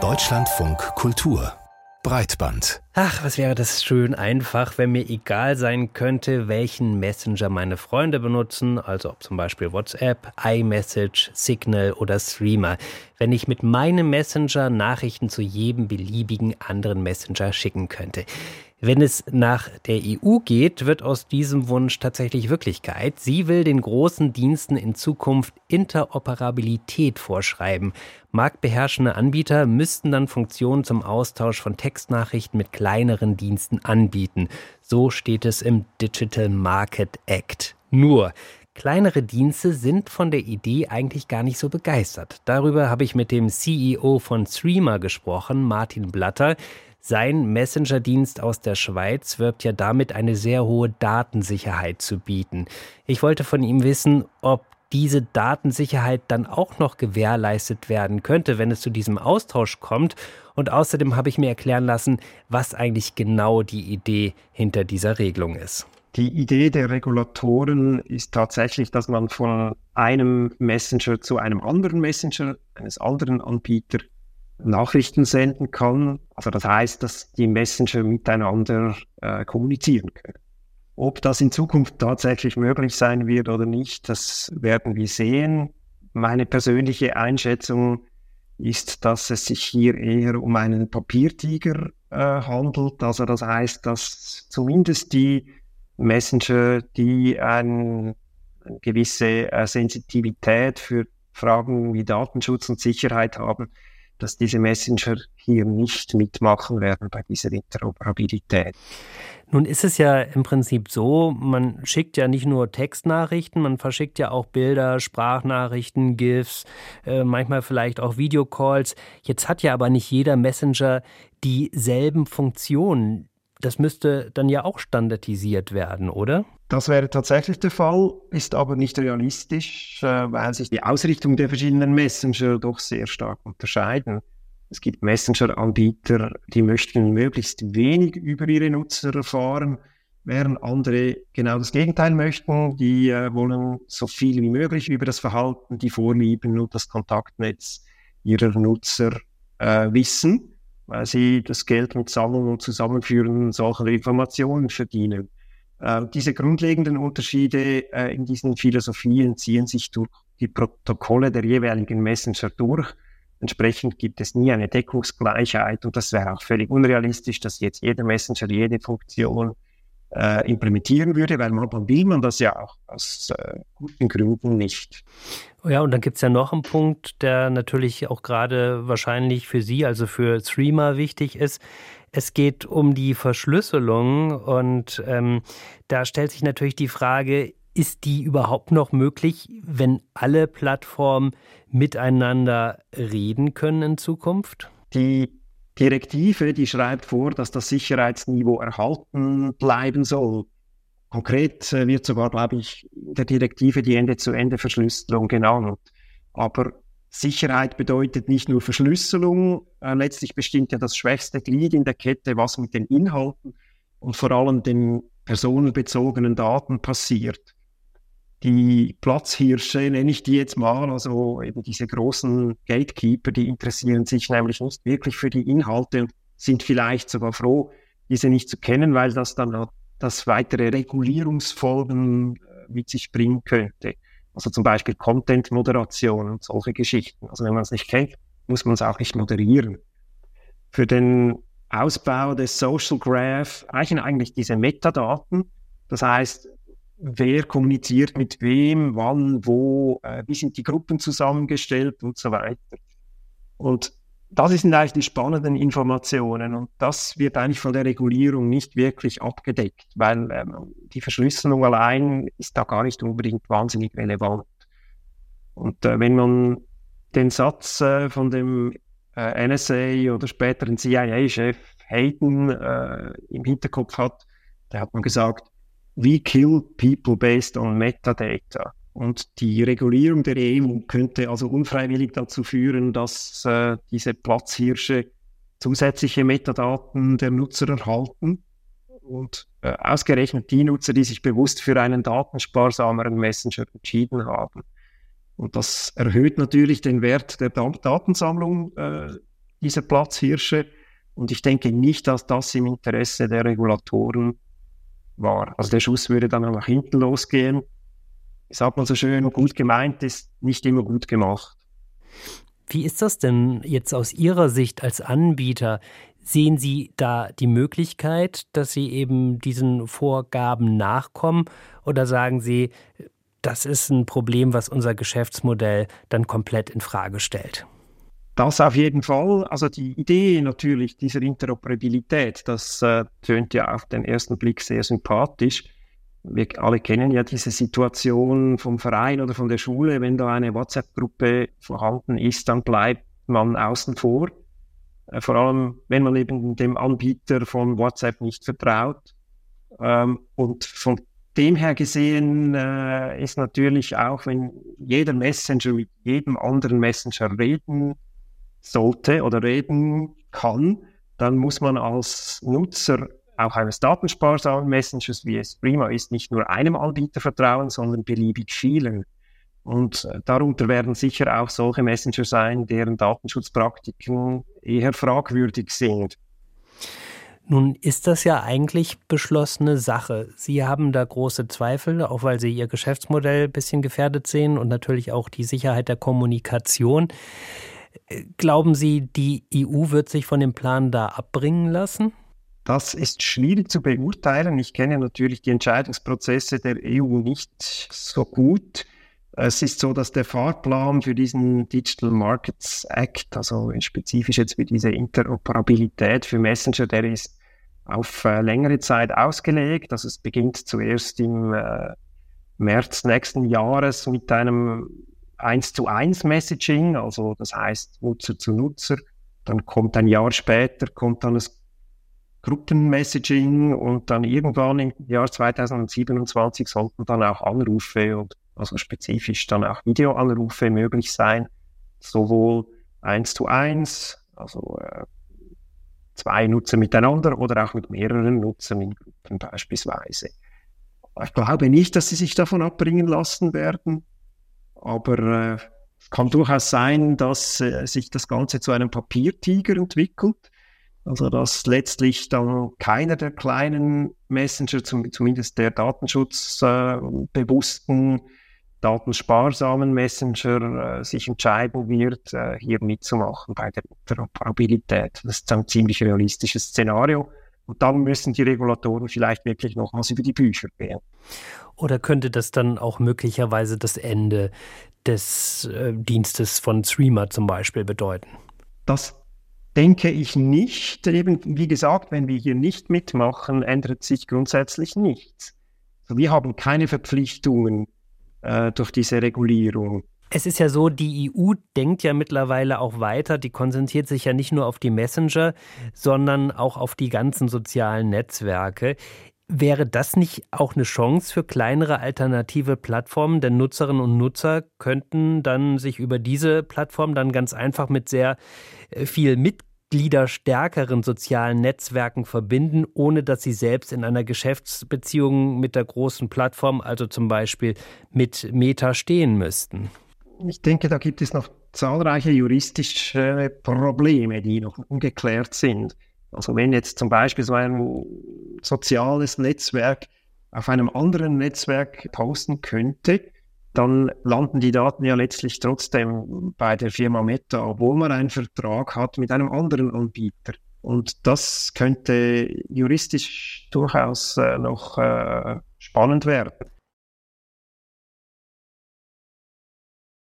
Deutschlandfunk Kultur Breitband. Ach, was wäre das schön einfach, wenn mir egal sein könnte, welchen Messenger meine Freunde benutzen, also ob zum Beispiel WhatsApp, iMessage, Signal oder Streamer, wenn ich mit meinem Messenger Nachrichten zu jedem beliebigen anderen Messenger schicken könnte. Wenn es nach der EU geht, wird aus diesem Wunsch tatsächlich Wirklichkeit. Sie will den großen Diensten in Zukunft Interoperabilität vorschreiben. Marktbeherrschende Anbieter müssten dann Funktionen zum Austausch von Textnachrichten mit kleineren Diensten anbieten. So steht es im Digital Market Act. Nur, Kleinere Dienste sind von der Idee eigentlich gar nicht so begeistert. Darüber habe ich mit dem CEO von Streamer gesprochen, Martin Blatter. Sein Messenger-Dienst aus der Schweiz wirbt ja damit, eine sehr hohe Datensicherheit zu bieten. Ich wollte von ihm wissen, ob diese Datensicherheit dann auch noch gewährleistet werden könnte, wenn es zu diesem Austausch kommt. Und außerdem habe ich mir erklären lassen, was eigentlich genau die Idee hinter dieser Regelung ist. Die Idee der Regulatoren ist tatsächlich, dass man von einem Messenger zu einem anderen Messenger eines anderen Anbieters Nachrichten senden kann. Also das heißt, dass die Messenger miteinander äh, kommunizieren können. Ob das in Zukunft tatsächlich möglich sein wird oder nicht, das werden wir sehen. Meine persönliche Einschätzung ist, dass es sich hier eher um einen Papiertiger äh, handelt. Also das heißt, dass zumindest die Messenger, die ein, eine gewisse äh, Sensitivität für Fragen wie Datenschutz und Sicherheit haben, dass diese Messenger hier nicht mitmachen werden bei dieser Interoperabilität. Nun ist es ja im Prinzip so, man schickt ja nicht nur Textnachrichten, man verschickt ja auch Bilder, Sprachnachrichten, GIFs, äh, manchmal vielleicht auch Videocalls. Jetzt hat ja aber nicht jeder Messenger dieselben Funktionen. Das müsste dann ja auch standardisiert werden, oder? Das wäre tatsächlich der Fall, ist aber nicht realistisch, äh, weil sich die Ausrichtung der verschiedenen Messenger doch sehr stark unterscheiden. Es gibt Messenger-Anbieter, die möchten möglichst wenig über ihre Nutzer erfahren, während andere genau das Gegenteil möchten. Die äh, wollen so viel wie möglich über das Verhalten, die Vorlieben und das Kontaktnetz ihrer Nutzer äh, wissen, weil sie das Geld mit Sammeln und Zusammenführen solcher Informationen verdienen. Äh, diese grundlegenden Unterschiede äh, in diesen Philosophien ziehen sich durch die Protokolle der jeweiligen Messenger durch. Entsprechend gibt es nie eine Deckungsgleichheit und das wäre auch völlig unrealistisch, dass jetzt jeder Messenger jede Funktion äh, implementieren würde, weil manchmal will man das ja auch aus äh, guten Gründen nicht. Ja, und dann gibt es ja noch einen Punkt, der natürlich auch gerade wahrscheinlich für Sie, also für Streamer wichtig ist. Es geht um die Verschlüsselung und ähm, da stellt sich natürlich die Frage, ist die überhaupt noch möglich, wenn alle Plattformen miteinander reden können in Zukunft? Die Direktive, die schreibt vor, dass das Sicherheitsniveau erhalten bleiben soll. Konkret äh, wird sogar, glaube ich, in der Direktive die Ende-zu-Ende-Verschlüsselung genannt. Aber Sicherheit bedeutet nicht nur Verschlüsselung. Äh, letztlich bestimmt ja das schwächste Glied in der Kette, was mit den Inhalten und vor allem den personenbezogenen Daten passiert. Die Platzhirsche nenne ich die jetzt mal, also eben diese großen Gatekeeper, die interessieren sich nämlich nicht wirklich für die Inhalte sind vielleicht sogar froh, diese nicht zu kennen, weil das dann das weitere Regulierungsfolgen äh, mit sich bringen könnte. Also zum Beispiel Content-Moderation und solche Geschichten. Also wenn man es nicht kennt, muss man es auch nicht moderieren. Für den Ausbau des Social Graph reichen eigentlich diese Metadaten. Das heißt, wer kommuniziert mit wem, wann, wo, äh, wie sind die Gruppen zusammengestellt und so weiter. Und das sind eigentlich die spannenden Informationen und das wird eigentlich von der Regulierung nicht wirklich abgedeckt, weil ähm, die Verschlüsselung allein ist da gar nicht unbedingt wahnsinnig relevant. Und äh, wenn man den Satz äh, von dem äh, NSA oder späteren CIA-Chef Hayden äh, im Hinterkopf hat, da hat man gesagt, we kill people based on metadata. Und die Regulierung der EU könnte also unfreiwillig dazu führen, dass äh, diese Platzhirsche zusätzliche Metadaten der Nutzer erhalten. Und äh, ausgerechnet die Nutzer, die sich bewusst für einen datensparsameren Messenger entschieden haben. Und das erhöht natürlich den Wert der Datensammlung äh, dieser Platzhirsche. Und ich denke nicht, dass das im Interesse der Regulatoren war. Also der Schuss würde dann nach hinten losgehen. Ich sag mal so schön, gut gemeint ist nicht immer gut gemacht. Wie ist das denn jetzt aus Ihrer Sicht als Anbieter? Sehen Sie da die Möglichkeit, dass Sie eben diesen Vorgaben nachkommen? Oder sagen Sie, das ist ein Problem, was unser Geschäftsmodell dann komplett in Frage stellt? Das auf jeden Fall. Also die Idee natürlich dieser Interoperabilität, das äh, tönt ja auf den ersten Blick sehr sympathisch. Wir alle kennen ja diese Situation vom Verein oder von der Schule. Wenn da eine WhatsApp-Gruppe vorhanden ist, dann bleibt man außen vor. Äh, vor allem, wenn man eben dem Anbieter von WhatsApp nicht vertraut. Ähm, und von dem her gesehen äh, ist natürlich auch, wenn jeder Messenger mit jedem anderen Messenger reden sollte oder reden kann, dann muss man als Nutzer auch eines datensparsamen Messengers, wie es prima ist, nicht nur einem Anbieter vertrauen, sondern beliebig vielen. Und äh, darunter werden sicher auch solche Messenger sein, deren Datenschutzpraktiken eher fragwürdig sind. Nun ist das ja eigentlich beschlossene Sache. Sie haben da große Zweifel, auch weil Sie Ihr Geschäftsmodell ein bisschen gefährdet sehen und natürlich auch die Sicherheit der Kommunikation. Glauben Sie, die EU wird sich von dem Plan da abbringen lassen? Das ist schwierig zu beurteilen. Ich kenne natürlich die Entscheidungsprozesse der EU nicht so gut. Es ist so, dass der Fahrplan für diesen Digital Markets Act, also spezifisch jetzt für diese Interoperabilität für Messenger, der ist auf äh, längere Zeit ausgelegt. Also es beginnt zuerst im äh, März nächsten Jahres mit einem 1 zu 1 Messaging, also das heißt Nutzer zu Nutzer. Dann kommt ein Jahr später, kommt dann das Gruppenmessaging und dann irgendwann im Jahr 2027 sollten dann auch Anrufe und also spezifisch dann auch Videoanrufe möglich sein, sowohl eins zu eins, also äh, zwei Nutzer miteinander oder auch mit mehreren Nutzern in Gruppen beispielsweise. Ich glaube nicht, dass sie sich davon abbringen lassen werden, aber äh, es kann durchaus sein, dass äh, sich das Ganze zu einem Papiertiger entwickelt. Also dass letztlich dann keiner der kleinen Messenger, zum, zumindest der datenschutzbewussten, äh, datensparsamen Messenger äh, sich entscheiden wird, äh, hier mitzumachen bei der Interoperabilität. Das ist ein ziemlich realistisches Szenario. Und dann müssen die Regulatoren vielleicht wirklich nochmals über die Bücher gehen. Oder könnte das dann auch möglicherweise das Ende des äh, Dienstes von Streamer zum Beispiel bedeuten? Das denke ich nicht. Eben, wie gesagt, wenn wir hier nicht mitmachen, ändert sich grundsätzlich nichts. Also wir haben keine Verpflichtungen äh, durch diese Regulierung. Es ist ja so, die EU denkt ja mittlerweile auch weiter. Die konzentriert sich ja nicht nur auf die Messenger, sondern auch auf die ganzen sozialen Netzwerke. Wäre das nicht auch eine Chance für kleinere alternative Plattformen? Denn Nutzerinnen und Nutzer könnten dann sich über diese Plattform dann ganz einfach mit sehr äh, viel mit gliederstärkeren sozialen Netzwerken verbinden, ohne dass sie selbst in einer Geschäftsbeziehung mit der großen Plattform, also zum Beispiel mit Meta, stehen müssten? Ich denke, da gibt es noch zahlreiche juristische Probleme, die noch ungeklärt sind. Also wenn jetzt zum Beispiel so ein soziales Netzwerk auf einem anderen Netzwerk posten könnte, dann landen die Daten ja letztlich trotzdem bei der Firma Meta, obwohl man einen Vertrag hat mit einem anderen Anbieter. Und das könnte juristisch durchaus äh, noch äh, spannend werden.